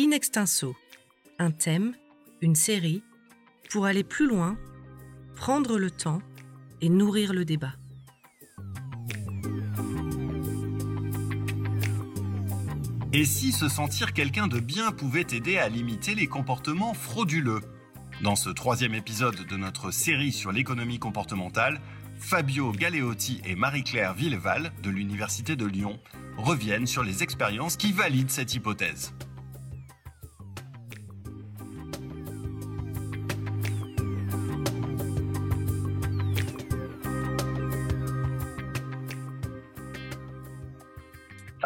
In extenso, un thème, une série, pour aller plus loin, prendre le temps et nourrir le débat. Et si se sentir quelqu'un de bien pouvait aider à limiter les comportements frauduleux? Dans ce troisième épisode de notre série sur l'économie comportementale, Fabio Galeotti et Marie-Claire Villeval de l'Université de Lyon reviennent sur les expériences qui valident cette hypothèse.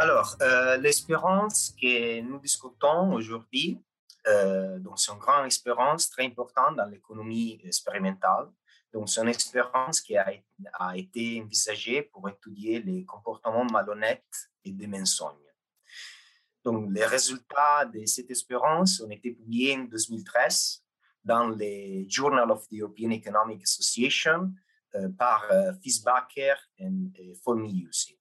Alors, euh, l'espérance que nous discutons aujourd'hui, euh, donc c'est une grande espérance très importante dans l'économie expérimentale. Donc, c'est une espérance qui a, été envisagée pour étudier les comportements malhonnêtes et des mensonges. Donc, les résultats de cette espérance ont été publiés en 2013 dans le Journal of the European Economic Association euh, par euh, Fisbacher et Formiusi.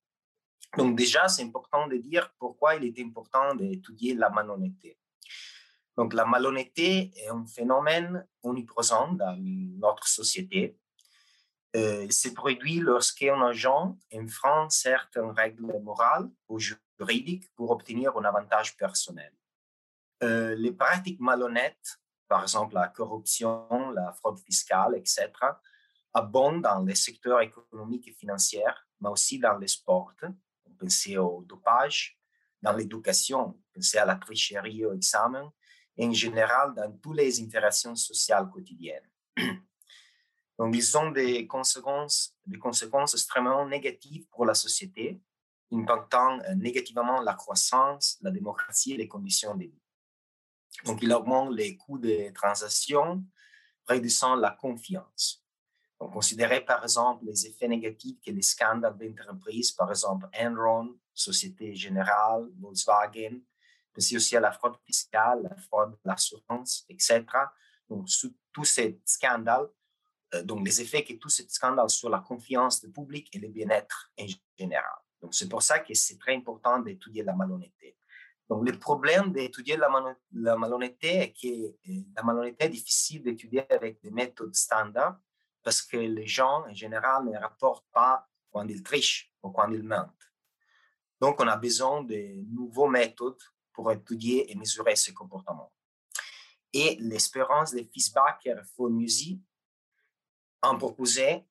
Donc déjà, c'est important de dire pourquoi il est important d'étudier la malhonnêteté. Donc la malhonnêteté est un phénomène omniprésent dans notre société. Euh, se produit lorsqu'un agent enfreint certaines règles morales ou juridiques pour obtenir un avantage personnel. Euh, les pratiques malhonnêtes, par exemple la corruption, la fraude fiscale, etc., abondent dans les secteurs économiques et financiers, mais aussi dans les sports, penser au dopage, dans l'éducation, penser à la tricherie au examen, et en général dans toutes les interactions sociales quotidiennes. Donc, ils ont des conséquences, des conséquences extrêmement négatives pour la société, impactant euh, négativement la croissance, la démocratie et les conditions de vie. Donc, ils augmentent les coûts des transactions, réduisant la confiance. On considérait par exemple les effets négatifs que les scandales d'entreprise, par exemple Enron, Société Générale, Volkswagen, mais aussi à la fraude fiscale, la fraude de l'assurance, etc. Donc, tous ces scandales, euh, donc les effets que tous ces scandales sur la confiance du public et le bien-être en général. Donc, c'est pour ça que c'est très important d'étudier la malhonnêteté. Donc, le problème d'étudier la, la malhonnêteté est que euh, la malhonnêteté est difficile d'étudier avec des méthodes standards parce que les gens, en général, ne rapportent pas quand ils trichent ou quand ils mentent. Donc, on a besoin de nouveaux méthodes pour étudier et mesurer ces comportements. Et l'espérance de Fisbacher Formusi ont proposé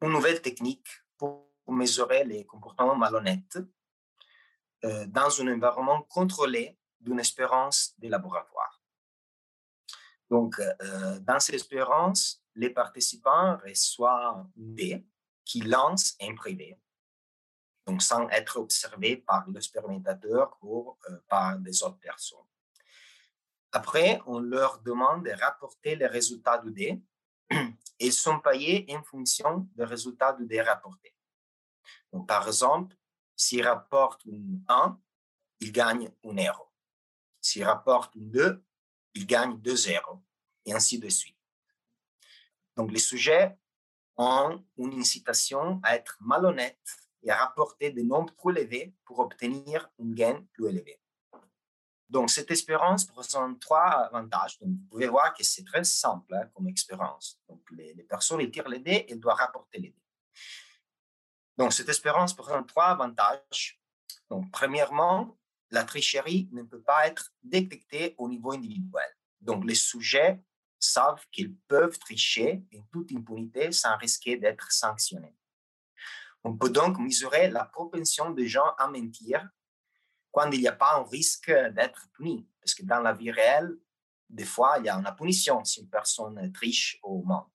une nouvelle technique pour mesurer les comportements malhonnêtes euh, dans un environnement contrôlé d'une espérance de laboratoire. Donc, euh, dans cette espérance, les participants reçoivent des qui lancent en privé, donc sans être observés par l'expérimentateur ou euh, par des autres personnes. Après, on leur demande de rapporter les résultats du dé et ils sont payés en fonction des résultats du dé rapportés. Donc, par exemple, s'ils rapportent un 1, ils gagnent un euro. S'ils rapportent un 2, ils gagnent 2 zéros, et ainsi de suite. Donc, les sujets ont une incitation à être malhonnêtes et à rapporter des nombres plus élevés pour obtenir un gain plus élevé. Donc, cette expérience présente trois avantages. Donc, vous pouvez voir que c'est très simple hein, comme expérience. Donc, les, personnes tirent les dés et doivent rapporter les dés. Donc, cette expérience présente trois avantages. Donc, premièrement, la tricherie ne peut pas être détectée au niveau individuel. Donc, les sujets savent qu'ils peuvent tricher en toute impunité sans risquer d'être sanctionnés. On peut donc mesurer la propension des gens à mentir quand il n'y a pas un risque d'être puni. Parce que dans la vie réelle, des fois, il y a une punition si une personne triche ou ment.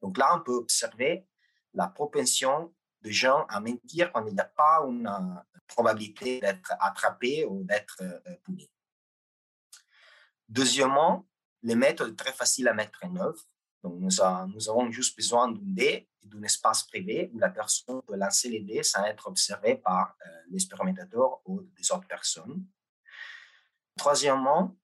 Donc là, on peut observer la propension des gens à mentir quand il n'y a pas une probabilité d'être attrapé ou d'être euh, puni. Deuxièmement, les méthodes très faciles à mettre en œuvre. Donc, nous, nous avons juste besoin d'un dé et d'un espace privé où la personne peut lancer les dés sans être observée par euh, l'expérimentateur ou des autres personnes. Troisièmement,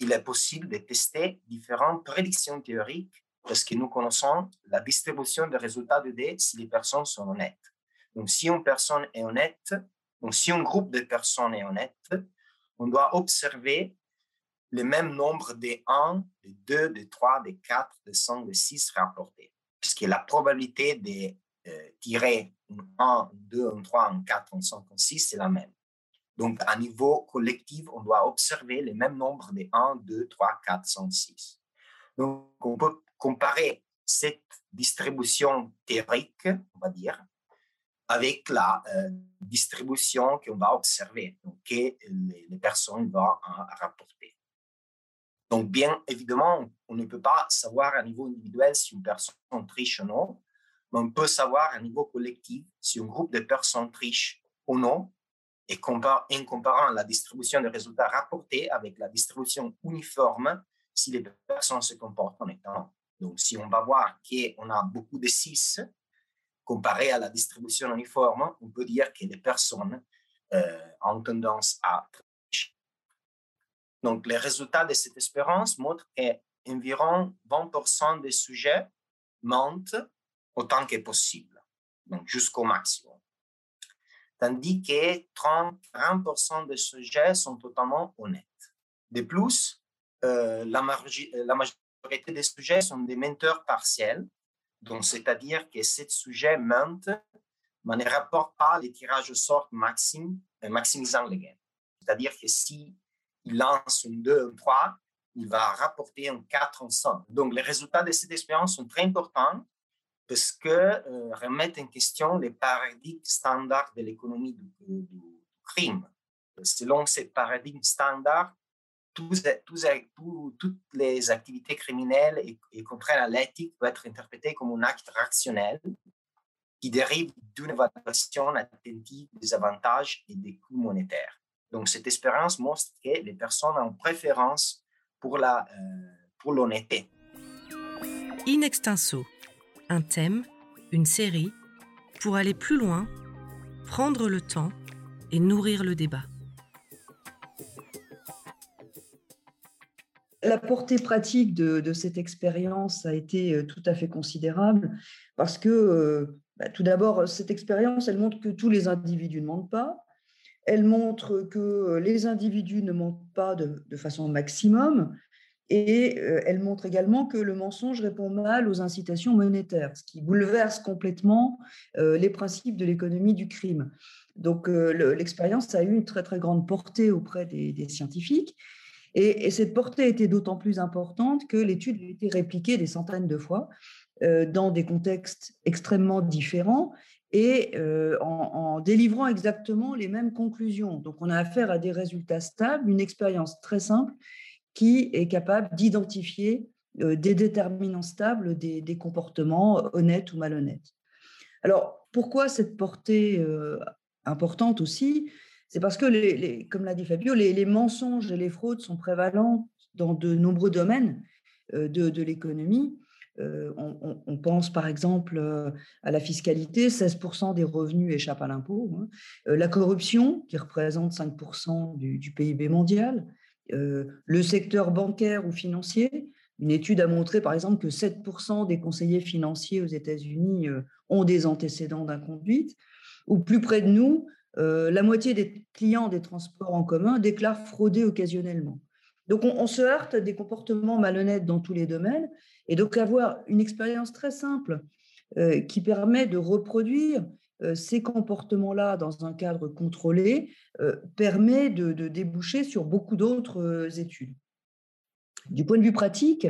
il est possible de tester différentes prédictions théoriques parce que nous connaissons la distribution des résultats de dés si les personnes sont honnêtes. Donc, si une personne est honnête, donc si un groupe de personnes est honnête, on doit observer le même nombre de 1, de 2, de 3, de 4, de 5, de 6 rapportés. Puisque la probabilité de euh, tirer un 1, 2, un 3, un 4, un 5, un 6, c'est la même. Donc, à niveau collectif, on doit observer le même nombre de 1, 2, 3, 4, 5, 6. Donc, on peut comparer cette distribution théorique, on va dire, avec la euh, distribution qu'on va observer, donc que les, personnes vont rapporter. Donc, bien évidemment, on ne peut pas savoir à niveau individuel si une personne triche ou non, mais on peut savoir à niveau collectif si un groupe de personnes triche ou non, et en comparant la distribution des résultats rapportés avec la distribution uniforme, si les personnes se comportent en étant. Donc, si on va voir qu'on a beaucoup de 6, comparé à la distribution uniforme, on peut dire que les personnes euh, ont tendance à donc, les résultats de cette expérience montrent qu'environ 20% des sujets mentent autant que possible, donc jusqu'au maximum. Tandis que 30-40% des sujets sont totalement honnêtes. De plus, euh, la majorité des sujets sont des menteurs partiels, donc c'est-à-dire que ces sujets mentent, mais ne rapportent pas les tirages au sort euh, maximisant les gains. C'est-à-dire que si il lance un 2, un 3, il va rapporter un 4, un 5. Donc, les résultats de cette expérience sont très importants parce que euh, remettent en question les paradigmes standards de l'économie du, du, crime. Selon ces paradigmes standards, toutes les activités criminelles contraires à l'éthique peuvent être interprétées comme un acte rationnel qui dérive d'une évaluation attentive des avantages et des coûts monétaires. Donc, cette expérience montre que les personnes ont préférence pour la euh, pour l'honnêteté. In extenso, un thème, une série, pour aller plus loin, prendre le temps et nourrir le débat. La portée pratique de, de cette expérience a été euh, tout à fait considérable parce que, euh, bah, tout d'abord, cette expérience, elle montre que tous les individus ne mentent pas, elle montre que les individus ne mentent pas de, façon maximum et euh, elle montre également que le mensonge répond mal aux incitations monétaires, ce qui bouleverse complètement euh, les principes de l'économie du crime. Donc euh, l'expérience a eu une très très grande portée auprès des, scientifiques et, et, cette portée était d'autant plus importante que l'étude a été répliquée des centaines de fois dans des contextes extrêmement différents et euh, en, délivrant exactement les mêmes conclusions. Donc, on a affaire à des résultats stables, une expérience très simple qui est capable d'identifier euh, des déterminants stables des, comportements honnêtes ou malhonnêtes. Alors, pourquoi cette portée euh, importante aussi? C'est parce que, comme l'a dit Fabio, les, mensonges et les fraudes sont prévalents dans de nombreux domaines de l'économie. Euh, on, pense par exemple euh, à la fiscalité, 16% des revenus échappent à l'impôt. Hein. Euh, la corruption, qui représente 5% du, PIB mondial. le secteur bancaire ou financier. Une étude a montré par exemple que 7% des conseillers financiers aux États-Unis ont des antécédents d'inconduite. Ou plus près de nous, la moitié des clients des transports en commun déclarent frauder occasionnellement. Donc on, se heurte à des comportements malhonnêtes dans tous les domaines et donc avoir une expérience très simple euh, qui permet de reproduire euh, ces comportements-là dans un cadre contrôlé euh, permet de, déboucher sur beaucoup d'autres études. Du point de vue pratique,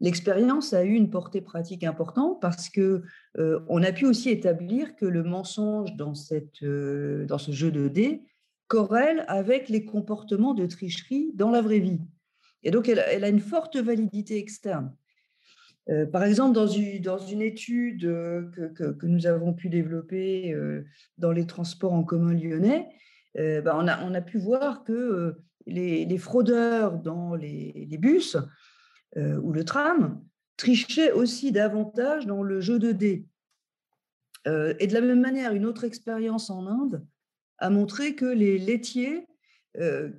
l'expérience a eu une portée pratique importante parce que on a pu aussi établir que le mensonge dans, cette, dans ce jeu de dés corrèle avec les comportements de tricherie dans la vraie vie. Et donc, elle a une forte validité externe. Euh, par exemple, dans une, dans une étude euh, que, que, nous avons pu développer euh, dans les transports en commun lyonnais, ben, on, a, on, a, pu voir que les, les fraudeurs dans les, les bus ou le tram trichaient aussi davantage dans le jeu de dés. et de la même manière, une autre expérience en Inde a montré que les laitiers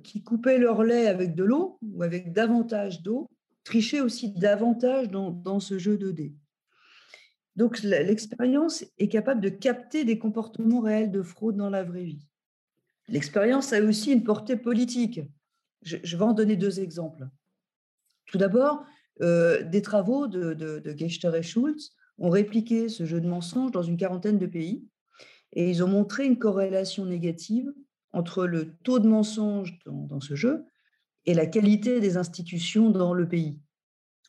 qui coupaient leur lait avec de l'eau ou avec davantage d'eau tricher aussi davantage dans, ce jeu de dés. Donc l'expérience est capable de capter des comportements réels de fraude dans la vraie vie. L'expérience a aussi une portée politique. je, vais en donner deux exemples. Tout d'abord, des travaux de, de, de Gechter et Schultz ont répliqué ce jeu de mensonges dans une quarantaine de pays et ils ont montré une corrélation négative entre le taux de mensonges dans, ce jeu et la qualité des institutions dans le pays.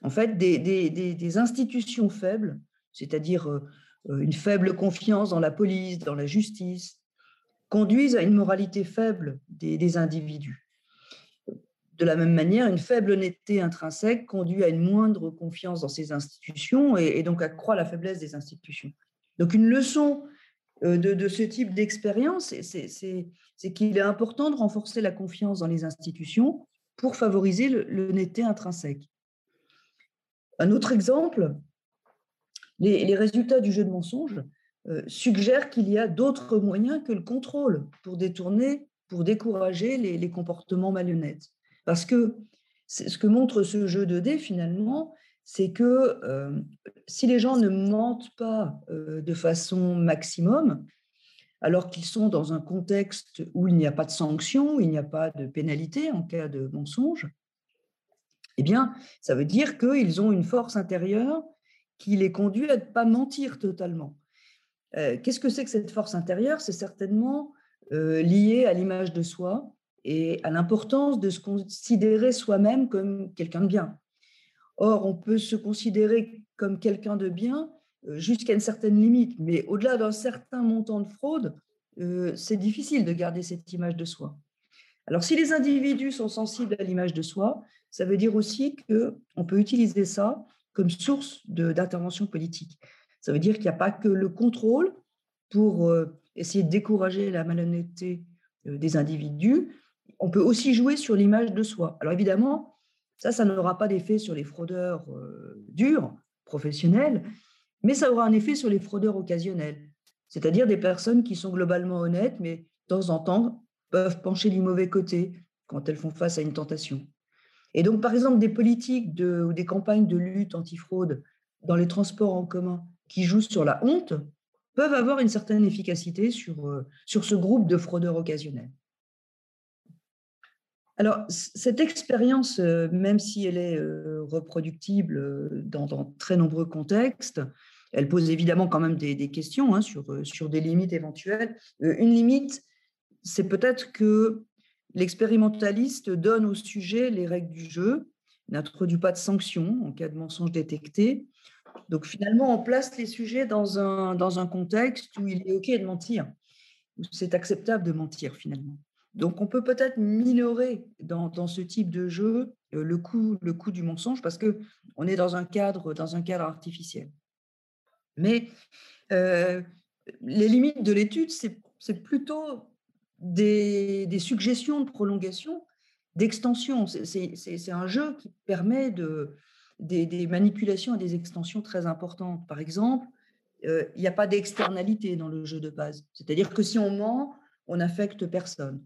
En fait, des, institutions faibles, c'est-à-dire euh, une faible confiance dans la police, dans la justice, conduisent à une moralité faible des, individus. De la même manière, une faible honnêteté intrinsèque conduit à une moindre confiance dans ces institutions et, donc accroît la faiblesse des institutions. Donc une leçon euh, de, ce type d'expérience, c'est qu'il est important de renforcer la confiance dans les institutions pour favoriser l'honnêteté intrinsèque. Un autre exemple, les, résultats du jeu de mensonges euh, suggèrent qu'il y a d'autres moyens que le contrôle pour détourner, pour décourager les, comportements malhonnêtes. Parce que ce que montre ce jeu de dés, finalement, c'est que euh, si les gens ne mentent pas euh, de façon maximum, alors qu'ils sont dans un contexte où il n'y a pas de sanction, où il n'y a pas de pénalité en cas de mensonge, eh bien, ça veut dire qu'ils ont une force intérieure qui les conduit à ne pas mentir totalement. Euh, qu'est-ce que c'est que cette force intérieure? C'est certainement lié à l'image de soi et à l'importance de se considérer soi-même comme quelqu'un de bien. Or, on peut se considérer comme quelqu'un de bien euh, jusqu'à une certaine limite, mais au-delà d'un certain montant de fraude, euh, c'est difficile de garder cette image de soi. Alors, si les individus sont sensibles à l'image de soi, ça veut dire aussi qu'on peut utiliser ça comme source d'intervention politique. Ça veut dire qu'il n'y a pas que le contrôle pour euh, essayer de décourager la malhonnêteté des individus, on peut aussi jouer sur l'image de soi. Alors évidemment, ça, ça n'aura pas d'effet sur les fraudeurs euh, durs, professionnels, mais ça aura un effet sur les fraudeurs occasionnels, c'est-à-dire des personnes qui sont globalement honnêtes, mais de temps en temps peuvent pencher du mauvais côté quand elles font face à une tentation. Et donc, par exemple, des politiques ou des campagnes de lutte antifraude dans les transports en commun qui jouent sur la honte peuvent avoir une certaine efficacité sur, euh, sur ce groupe de fraudeurs occasionnels. Alors, cette expérience, euh, même si elle est euh, reproductible euh, dans, très nombreux contextes, elle pose évidemment quand même des, questions hein, sur, des limites éventuelles. Une limite, c'est peut-être que l'expérimentaliste donne au sujet les règles du jeu, n'introduit pas de sanctions en cas de mensonge détecté. Donc finalement, on place les sujets dans un, dans un contexte où il est OK de mentir, où c'est acceptable de mentir finalement. Donc, on peut peut-être minorer dans, ce type de jeu euh, le coût, du mensonge parce que on est dans un cadre, artificiel. Mais euh, les limites de l'étude, c'est plutôt des, suggestions de prolongation, d'extension. C'est un jeu qui permet de, des, manipulations et des extensions très importantes. Par exemple, euh, il n'y a pas d'externalité dans le jeu de base. C'est-à-dire que si on ment, on n'affecte personne.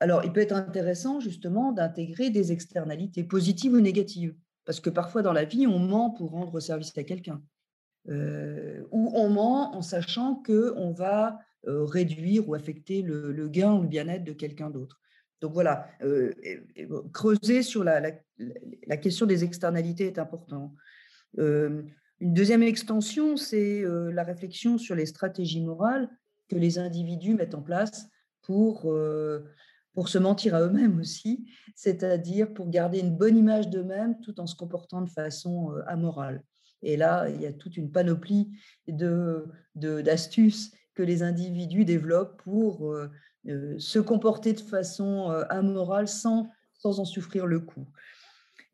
Alors, il peut être intéressant justement d'intégrer des externalités positives ou négatives, parce que parfois dans la vie, on ment pour rendre service à quelqu'un, euh, ou on ment en sachant qu'on va euh, réduire ou affecter le, gain ou le bien-être de quelqu'un d'autre. Donc voilà, euh, creuser sur la, question des externalités est important. une deuxième extension, c'est la réflexion sur les stratégies morales que les individus mettent en place pour pour se mentir à eux-mêmes aussi, c'est-à-dire pour garder une bonne image d'eux-mêmes tout en se comportant de façon euh, amorale. Et là, il y a toute une panoplie de, d'astuces que les individus développent pour euh, euh, se comporter de façon amorale sans, sans en souffrir le coup.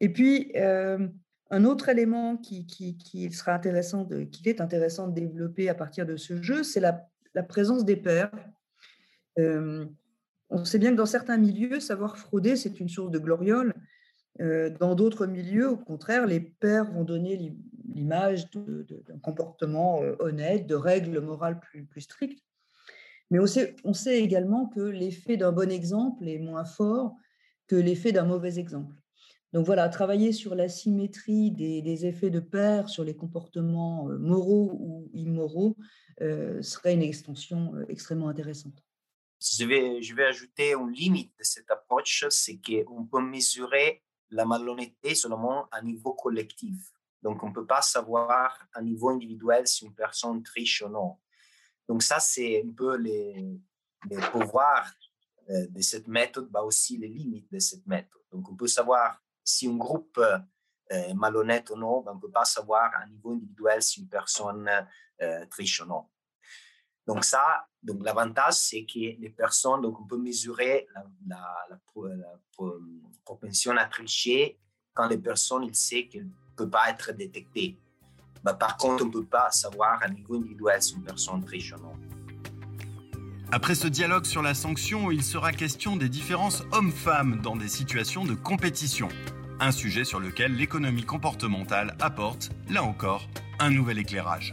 Et puis, un autre élément qui, qui, sera intéressant de, qu'il est intéressant de développer à partir de ce jeu, c'est la, la présence des pairs. On sait bien que dans certains milieux, savoir frauder, c'est une source de gloriole. Euh, dans d'autres milieux, au contraire, les pères vont donner l'image d'un comportement euh, honnête, de règles morales plus, strictes. Mais on sait, également que l'effet d'un bon exemple est moins fort que l'effet d'un mauvais exemple. Donc voilà, travailler sur la symétrie des, effets de père sur les comportements euh, moraux ou immoraux serait une extension extrêmement intéressante. Je vais, ajouter une limite de cette approche, c'est qu'on peut mesurer la malhonnêteté seulement à niveau collectif. Donc, on ne peut pas savoir à niveau individuel si une personne triche ou non. Donc, ça, c'est un peu les, les pouvoirs euh, de cette méthode, mais aussi les limites de cette méthode. Donc, on peut savoir si un groupe est malhonnête ou non, mais on ne peut pas savoir à niveau individuel si une personne euh, triche ou non. Donc ça, donc l'avantage, c'est que les personnes, donc on peut mesurer la, propension à tricher quand les personnes, ils savent qu'elles ne peuvent pas être détectées. Mais par contre, on ne peut pas savoir à niveau individuel si une personne triche ou non. Après ce dialogue sur la sanction, il sera question des différences hommes-femmes dans des situations de compétition. Un sujet sur lequel l'économie comportementale apporte, là encore, un nouvel éclairage.